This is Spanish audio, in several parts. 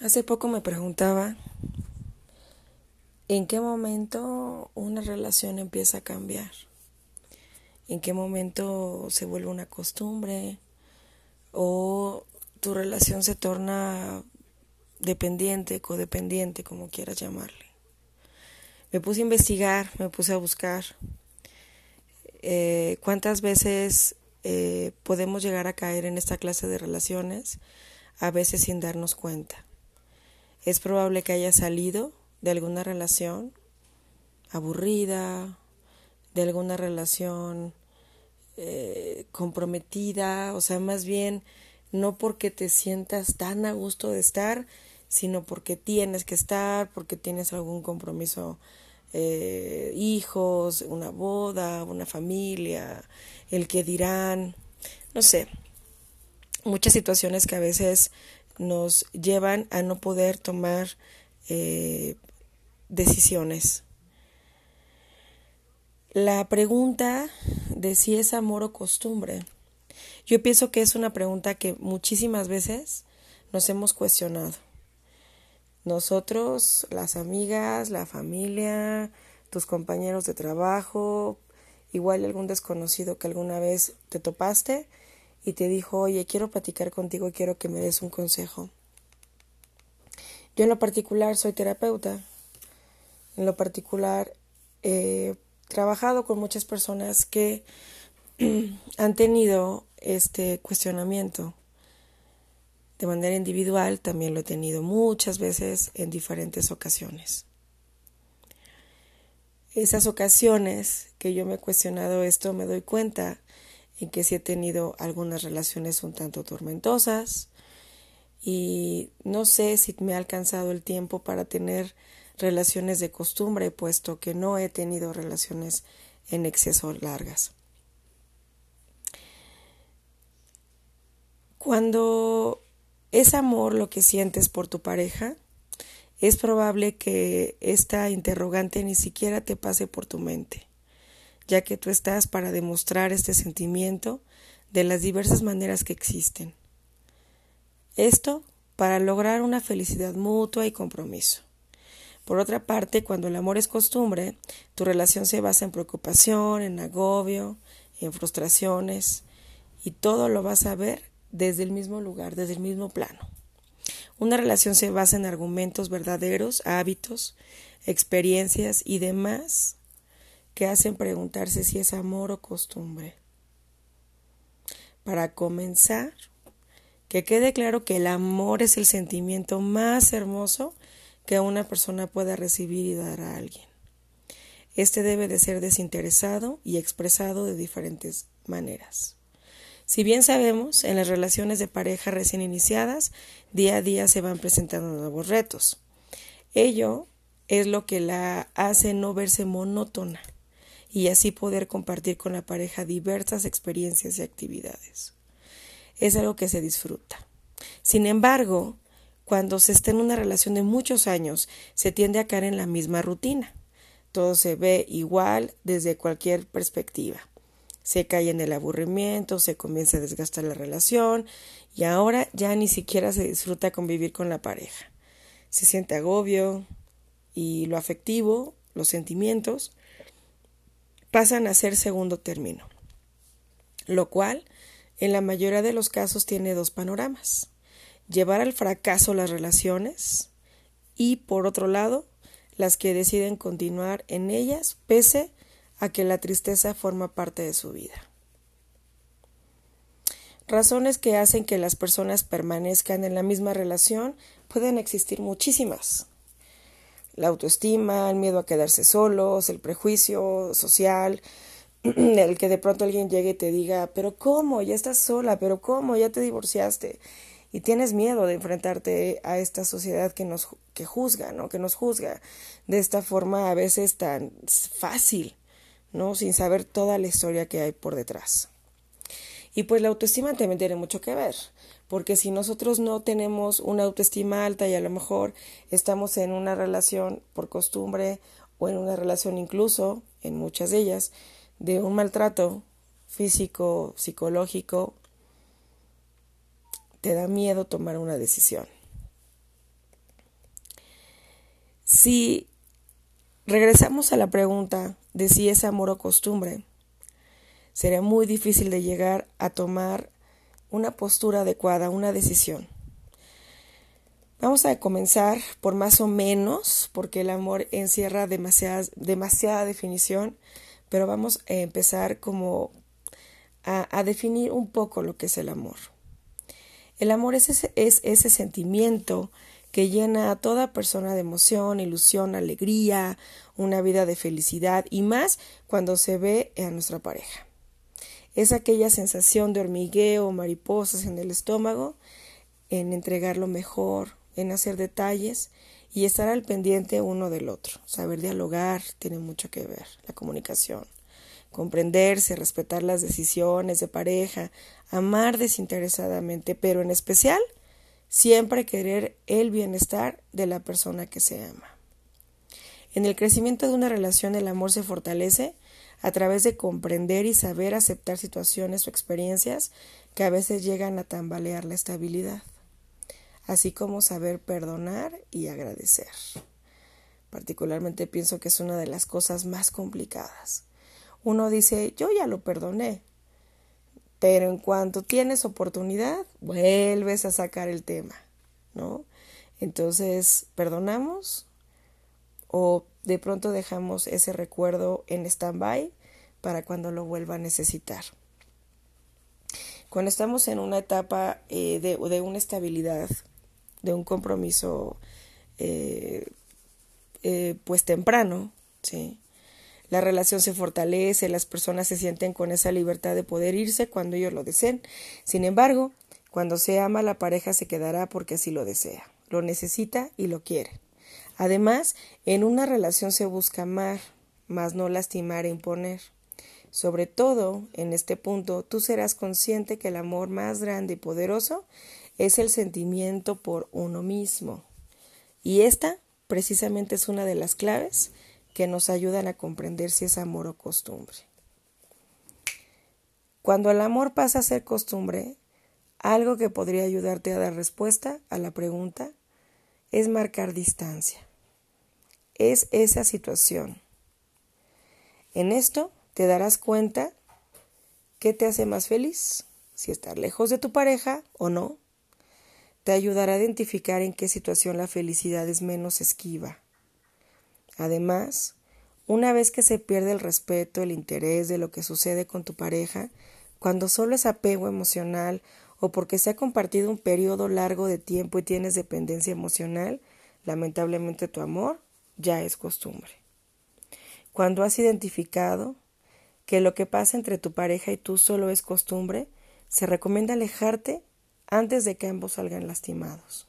Hace poco me preguntaba en qué momento una relación empieza a cambiar, en qué momento se vuelve una costumbre o tu relación se torna dependiente, codependiente, como quieras llamarle. Me puse a investigar, me puse a buscar eh, cuántas veces eh, podemos llegar a caer en esta clase de relaciones, a veces sin darnos cuenta. Es probable que haya salido de alguna relación aburrida, de alguna relación eh, comprometida, o sea, más bien no porque te sientas tan a gusto de estar, sino porque tienes que estar, porque tienes algún compromiso, eh, hijos, una boda, una familia, el que dirán, no sé, muchas situaciones que a veces nos llevan a no poder tomar eh, decisiones. La pregunta de si es amor o costumbre, yo pienso que es una pregunta que muchísimas veces nos hemos cuestionado. Nosotros, las amigas, la familia, tus compañeros de trabajo, igual algún desconocido que alguna vez te topaste y te dijo, oye, quiero platicar contigo, quiero que me des un consejo. Yo en lo particular soy terapeuta. En lo particular he trabajado con muchas personas que han tenido este cuestionamiento. De manera individual también lo he tenido muchas veces en diferentes ocasiones. Esas ocasiones que yo me he cuestionado esto me doy cuenta en que sí he tenido algunas relaciones un tanto tormentosas y no sé si me ha alcanzado el tiempo para tener relaciones de costumbre, puesto que no he tenido relaciones en exceso largas. Cuando es amor lo que sientes por tu pareja, es probable que esta interrogante ni siquiera te pase por tu mente ya que tú estás para demostrar este sentimiento de las diversas maneras que existen. Esto para lograr una felicidad mutua y compromiso. Por otra parte, cuando el amor es costumbre, tu relación se basa en preocupación, en agobio, en frustraciones, y todo lo vas a ver desde el mismo lugar, desde el mismo plano. Una relación se basa en argumentos verdaderos, hábitos, experiencias y demás que hacen preguntarse si es amor o costumbre. Para comenzar, que quede claro que el amor es el sentimiento más hermoso que una persona pueda recibir y dar a alguien. Este debe de ser desinteresado y expresado de diferentes maneras. Si bien sabemos, en las relaciones de pareja recién iniciadas, día a día se van presentando nuevos retos. Ello es lo que la hace no verse monótona y así poder compartir con la pareja diversas experiencias y actividades. Es algo que se disfruta. Sin embargo, cuando se está en una relación de muchos años, se tiende a caer en la misma rutina. Todo se ve igual desde cualquier perspectiva. Se cae en el aburrimiento, se comienza a desgastar la relación y ahora ya ni siquiera se disfruta convivir con la pareja. Se siente agobio y lo afectivo, los sentimientos, pasan a ser segundo término, lo cual en la mayoría de los casos tiene dos panoramas, llevar al fracaso las relaciones y por otro lado las que deciden continuar en ellas pese a que la tristeza forma parte de su vida. Razones que hacen que las personas permanezcan en la misma relación pueden existir muchísimas la autoestima, el miedo a quedarse solos, el prejuicio social, el que de pronto alguien llegue y te diga, pero ¿cómo? Ya estás sola, pero ¿cómo? Ya te divorciaste. Y tienes miedo de enfrentarte a esta sociedad que nos que juzga, ¿no? Que nos juzga de esta forma a veces tan fácil, ¿no? Sin saber toda la historia que hay por detrás. Y pues la autoestima también tiene mucho que ver, porque si nosotros no tenemos una autoestima alta y a lo mejor estamos en una relación por costumbre o en una relación incluso, en muchas de ellas, de un maltrato físico, psicológico, te da miedo tomar una decisión. Si regresamos a la pregunta de si es amor o costumbre, sería muy difícil de llegar a tomar una postura adecuada, una decisión. Vamos a comenzar por más o menos, porque el amor encierra demasiada, definición, pero vamos a empezar como a, definir un poco lo que es el amor. El amor es ese sentimiento que llena a toda persona de emoción, ilusión, alegría, una vida de felicidad y más cuando se ve a nuestra pareja. Es aquella sensación de hormigueo, mariposas en el estómago, en entregar lo mejor, en hacer detalles y estar al pendiente uno del otro. Saber dialogar tiene mucho que ver, la comunicación. Comprenderse, respetar las decisiones de pareja, amar desinteresadamente, pero en especial siempre querer el bienestar de la persona que se ama. En el crecimiento de una relación el amor se fortalece a través de comprender y saber aceptar situaciones o experiencias que a veces llegan a tambalear la estabilidad así como saber perdonar y agradecer. Particularmente pienso que es una de las cosas más complicadas. Uno dice, yo ya lo perdoné, pero en cuanto tienes oportunidad, vuelves a sacar el tema, ¿no? Entonces, perdonamos o de pronto dejamos ese recuerdo en stand-by para cuando lo vuelva a necesitar. Cuando estamos en una etapa eh, de, de una estabilidad de un compromiso eh, eh, pues temprano, ¿sí? La relación se fortalece, las personas se sienten con esa libertad de poder irse cuando ellos lo deseen. Sin embargo, cuando se ama, la pareja se quedará porque así lo desea, lo necesita y lo quiere. Además, en una relación se busca amar, más no lastimar e imponer. Sobre todo, en este punto, tú serás consciente que el amor más grande y poderoso es el sentimiento por uno mismo. Y esta precisamente es una de las claves que nos ayudan a comprender si es amor o costumbre. Cuando el amor pasa a ser costumbre, algo que podría ayudarte a dar respuesta a la pregunta es marcar distancia. Es esa situación. En esto te darás cuenta qué te hace más feliz, si estar lejos de tu pareja o no, te ayudará a identificar en qué situación la felicidad es menos esquiva. Además, una vez que se pierde el respeto, el interés de lo que sucede con tu pareja, cuando solo es apego emocional o porque se ha compartido un periodo largo de tiempo y tienes dependencia emocional, lamentablemente tu amor ya es costumbre. Cuando has identificado que lo que pasa entre tu pareja y tú solo es costumbre, se recomienda alejarte antes de que ambos salgan lastimados.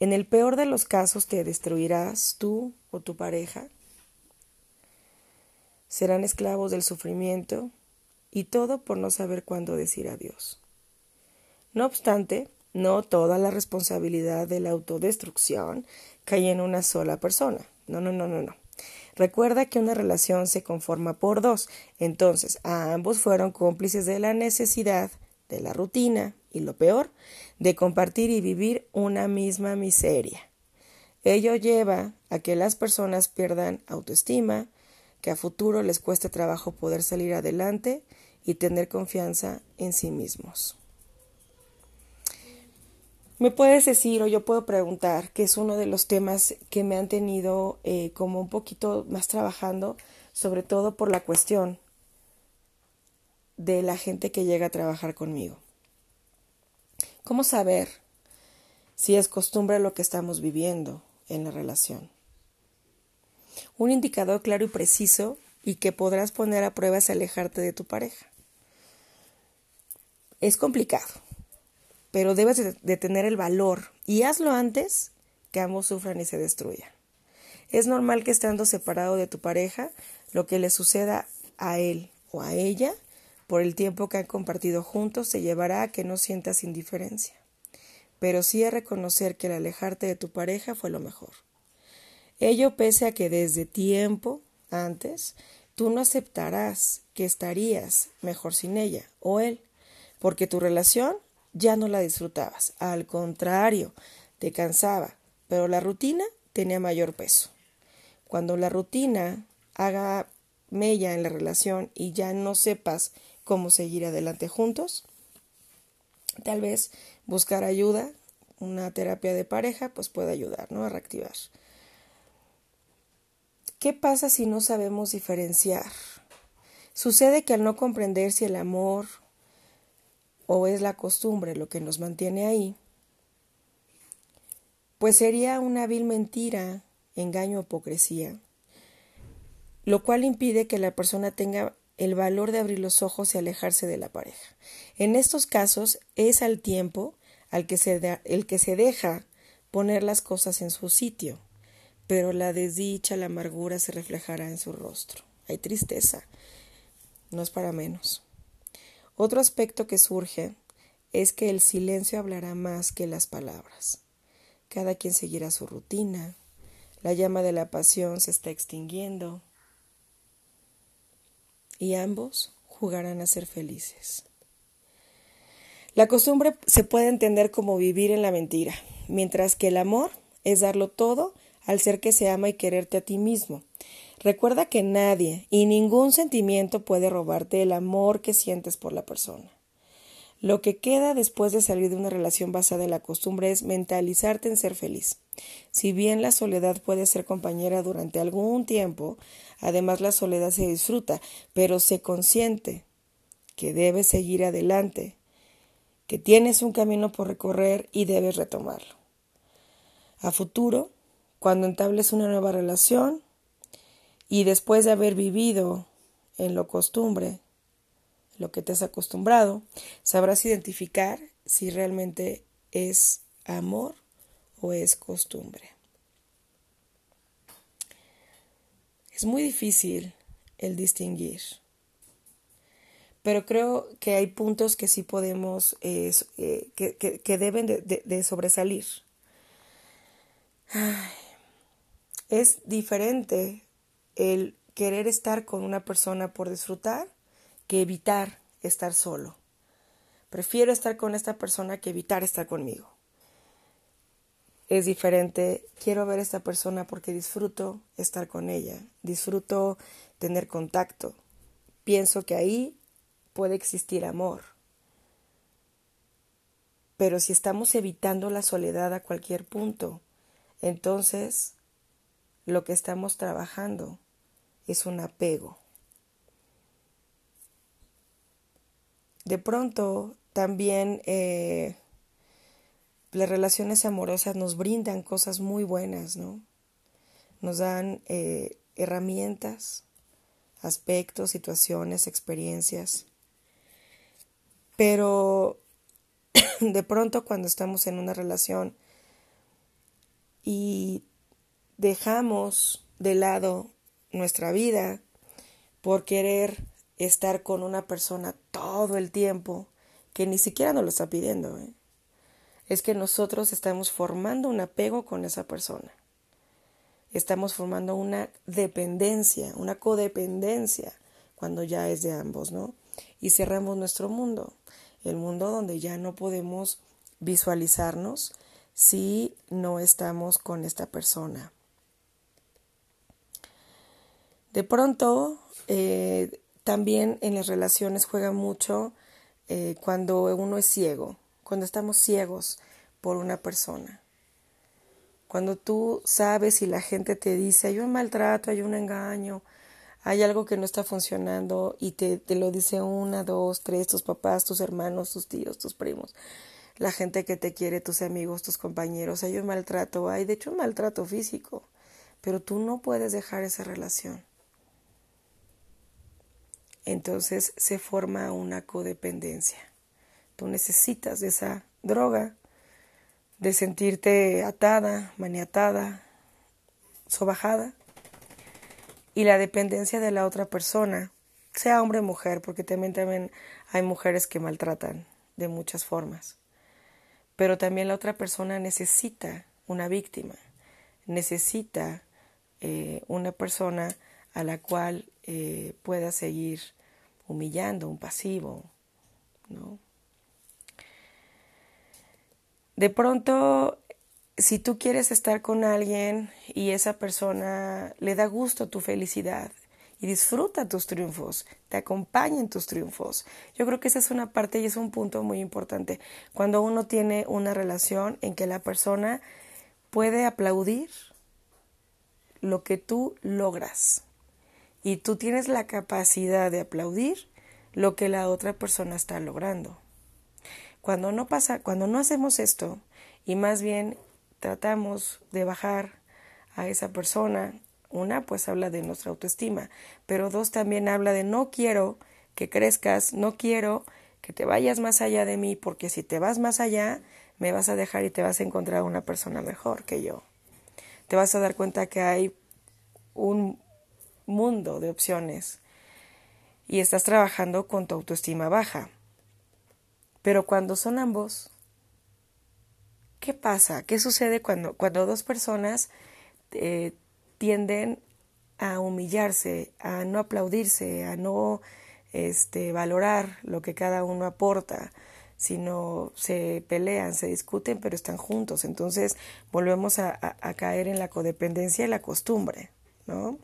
En el peor de los casos te destruirás tú o tu pareja. Serán esclavos del sufrimiento y todo por no saber cuándo decir adiós. No obstante, no toda la responsabilidad de la autodestrucción cae en una sola persona. No, no, no, no, no. Recuerda que una relación se conforma por dos, entonces a ambos fueron cómplices de la necesidad de la rutina y lo peor, de compartir y vivir una misma miseria. Ello lleva a que las personas pierdan autoestima, que a futuro les cueste trabajo poder salir adelante y tener confianza en sí mismos. Me puedes decir o yo puedo preguntar, que es uno de los temas que me han tenido eh, como un poquito más trabajando, sobre todo por la cuestión de la gente que llega a trabajar conmigo. ¿Cómo saber si es costumbre lo que estamos viviendo en la relación? Un indicador claro y preciso y que podrás poner a prueba es alejarte de tu pareja. Es complicado, pero debes de tener el valor y hazlo antes que ambos sufran y se destruyan. Es normal que estando separado de tu pareja, lo que le suceda a él o a ella por el tiempo que han compartido juntos se llevará a que no sientas indiferencia, pero sí a reconocer que el alejarte de tu pareja fue lo mejor. Ello pese a que desde tiempo antes tú no aceptarás que estarías mejor sin ella o él, porque tu relación ya no la disfrutabas, al contrario, te cansaba, pero la rutina tenía mayor peso. Cuando la rutina haga mella en la relación y ya no sepas cómo seguir adelante juntos, tal vez buscar ayuda, una terapia de pareja, pues puede ayudar, ¿no? A reactivar. ¿Qué pasa si no sabemos diferenciar? Sucede que al no comprender si el amor o es la costumbre lo que nos mantiene ahí, pues sería una vil mentira, engaño o hipocresía, lo cual impide que la persona tenga el valor de abrir los ojos y alejarse de la pareja. En estos casos es al tiempo al que se el que se deja poner las cosas en su sitio, pero la desdicha, la amargura se reflejará en su rostro. Hay tristeza, no es para menos. Otro aspecto que surge es que el silencio hablará más que las palabras. Cada quien seguirá su rutina. La llama de la pasión se está extinguiendo. Y ambos jugarán a ser felices. La costumbre se puede entender como vivir en la mentira, mientras que el amor es darlo todo al ser que se ama y quererte a ti mismo. Recuerda que nadie y ningún sentimiento puede robarte el amor que sientes por la persona. Lo que queda después de salir de una relación basada en la costumbre es mentalizarte en ser feliz. Si bien la soledad puede ser compañera durante algún tiempo, además la soledad se disfruta, pero se consciente que debes seguir adelante, que tienes un camino por recorrer y debes retomarlo. A futuro, cuando entables una nueva relación y después de haber vivido en lo costumbre, lo que te has acostumbrado, sabrás identificar si realmente es amor o es costumbre. Es muy difícil el distinguir, pero creo que hay puntos que sí podemos, eh, que, deben de, sobresalir. Es diferente el querer estar con una persona por disfrutar que evitar estar solo. Prefiero estar con esta persona que evitar estar conmigo. Es diferente, quiero ver a esta persona porque disfruto estar con ella, disfruto tener contacto. Pienso que ahí puede existir amor. Pero si estamos evitando la soledad a cualquier punto, entonces lo que estamos trabajando es un apego. De pronto, también eh, las relaciones amorosas nos brindan cosas muy buenas, ¿no? Nos dan eh, herramientas, aspectos, situaciones, experiencias. Pero de pronto cuando estamos en una relación y dejamos de lado nuestra vida por querer estar con una persona todo el tiempo que ni siquiera nos lo está pidiendo. ¿eh? Es que nosotros estamos formando un apego con esa persona. Estamos formando una dependencia, una codependencia, cuando ya es de ambos, ¿no? Y cerramos nuestro mundo, el mundo donde ya no podemos visualizarnos si no estamos con esta persona. De pronto, eh, también en las relaciones juega mucho eh, cuando uno es ciego, cuando estamos ciegos por una persona. Cuando tú sabes y la gente te dice hay un maltrato, hay un engaño, hay algo que no está funcionando y te, te lo dice una, dos, tres, tus papás, tus hermanos, tus tíos, tus primos, la gente que te quiere, tus amigos, tus compañeros, hay un maltrato, hay de hecho un maltrato físico, pero tú no puedes dejar esa relación entonces se forma una codependencia. Tú necesitas de esa droga, de sentirte atada, maniatada, sobajada, y la dependencia de la otra persona, sea hombre o mujer, porque también, también hay mujeres que maltratan de muchas formas. Pero también la otra persona necesita una víctima, necesita eh, una persona a la cual eh, pueda seguir humillando, un pasivo, ¿no? De pronto si tú quieres estar con alguien y esa persona le da gusto tu felicidad y disfruta tus triunfos, te acompaña en tus triunfos. Yo creo que esa es una parte y es un punto muy importante. Cuando uno tiene una relación en que la persona puede aplaudir lo que tú logras y tú tienes la capacidad de aplaudir lo que la otra persona está logrando. Cuando no pasa, cuando no hacemos esto y más bien tratamos de bajar a esa persona, una pues habla de nuestra autoestima, pero dos también habla de no quiero que crezcas, no quiero que te vayas más allá de mí, porque si te vas más allá, me vas a dejar y te vas a encontrar una persona mejor que yo. Te vas a dar cuenta que hay un mundo de opciones y estás trabajando con tu autoestima baja. Pero cuando son ambos, ¿qué pasa? ¿Qué sucede cuando, cuando dos personas eh, tienden a humillarse, a no aplaudirse, a no este, valorar lo que cada uno aporta, sino se pelean, se discuten, pero están juntos. Entonces volvemos a, a caer en la codependencia y la costumbre, ¿no?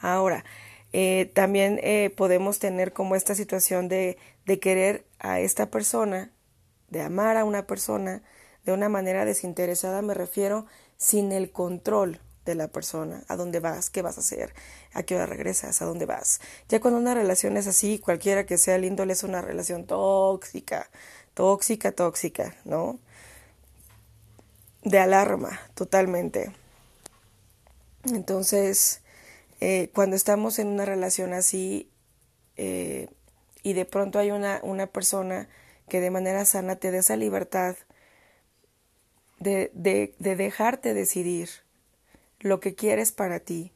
Ahora, eh, también eh, podemos tener como esta situación de, de querer a esta persona, de amar a una persona de una manera desinteresada, me refiero sin el control de la persona, a dónde vas, qué vas a hacer, a qué hora regresas, a dónde vas. Ya cuando una relación es así, cualquiera que sea el índole es una relación tóxica, tóxica, tóxica, ¿no? De alarma, totalmente. Entonces, eh, cuando estamos en una relación así eh, y de pronto hay una, una persona que de manera sana te dé esa libertad de, de, de dejarte decidir lo que quieres para ti.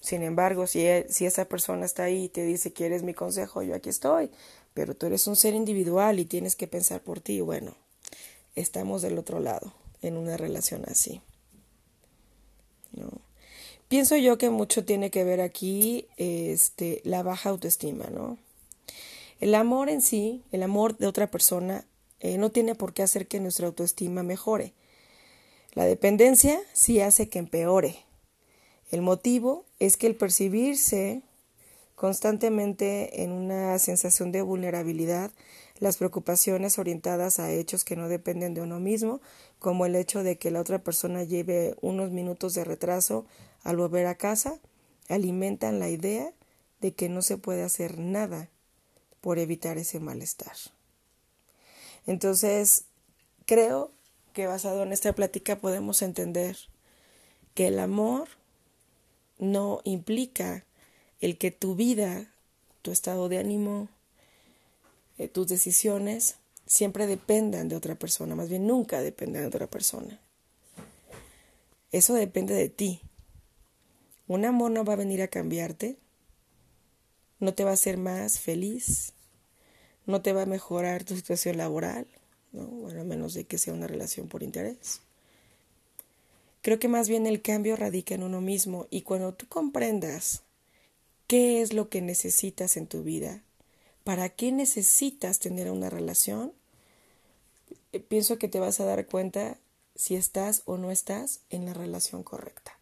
Sin embargo, si, e, si esa persona está ahí y te dice, ¿quieres mi consejo? Yo aquí estoy, pero tú eres un ser individual y tienes que pensar por ti. Bueno, estamos del otro lado, en una relación así. ¿No? Pienso yo que mucho tiene que ver aquí este, la baja autoestima, ¿no? El amor en sí, el amor de otra persona, eh, no tiene por qué hacer que nuestra autoestima mejore. La dependencia sí hace que empeore. El motivo es que el percibirse constantemente en una sensación de vulnerabilidad, las preocupaciones orientadas a hechos que no dependen de uno mismo, como el hecho de que la otra persona lleve unos minutos de retraso al volver a casa, alimentan la idea de que no se puede hacer nada por evitar ese malestar. Entonces, creo que basado en esta plática podemos entender que el amor no implica el que tu vida, tu estado de ánimo, eh, tus decisiones siempre dependan de otra persona, más bien nunca dependan de otra persona. Eso depende de ti, un amor no va a venir a cambiarte, no te va a hacer más feliz, no te va a mejorar tu situación laboral, ¿no? a menos de que sea una relación por interés. Creo que más bien el cambio radica en uno mismo y cuando tú comprendas qué es lo que necesitas en tu vida, para qué necesitas tener una relación, eh, pienso que te vas a dar cuenta si estás o no estás en la relación correcta.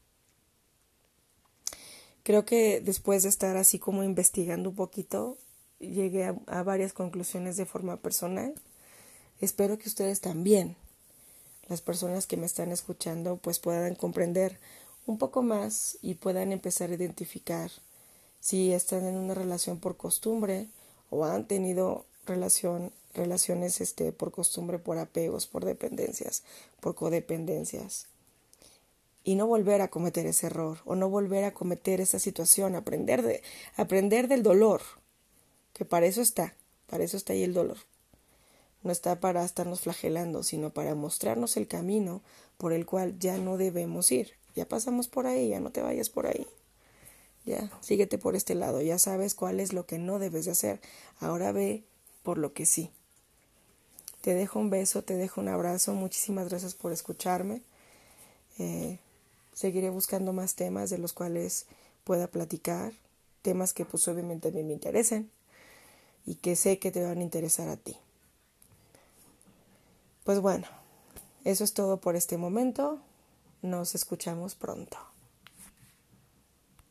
Creo que después de estar así como investigando un poquito, llegué a, varias conclusiones de forma personal. Espero que ustedes también, las personas que me están escuchando, pues puedan comprender un poco más y puedan empezar a identificar si están en una relación por costumbre o han tenido relación, relaciones este, por costumbre, por apegos, por dependencias, por codependencias y no volver a cometer ese error o no volver a cometer esa situación, aprender de aprender del dolor, que para eso está, para eso está ahí el dolor. No está para estarnos flagelando, sino para mostrarnos el camino por el cual ya no debemos ir. Ya pasamos por ahí, ya no te vayas por ahí. Ya, síguete por este lado, ya sabes cuál es lo que no debes de hacer. Ahora ve por lo que sí. Te dejo un beso, te dejo un abrazo. Muchísimas gracias por escucharme. Eh, Seguiré buscando más temas de los cuales pueda platicar, temas que pues obviamente a mí me interesen y que sé que te van a interesar a ti. Pues bueno, Eso es todo por este momento. Nos escuchamos pronto.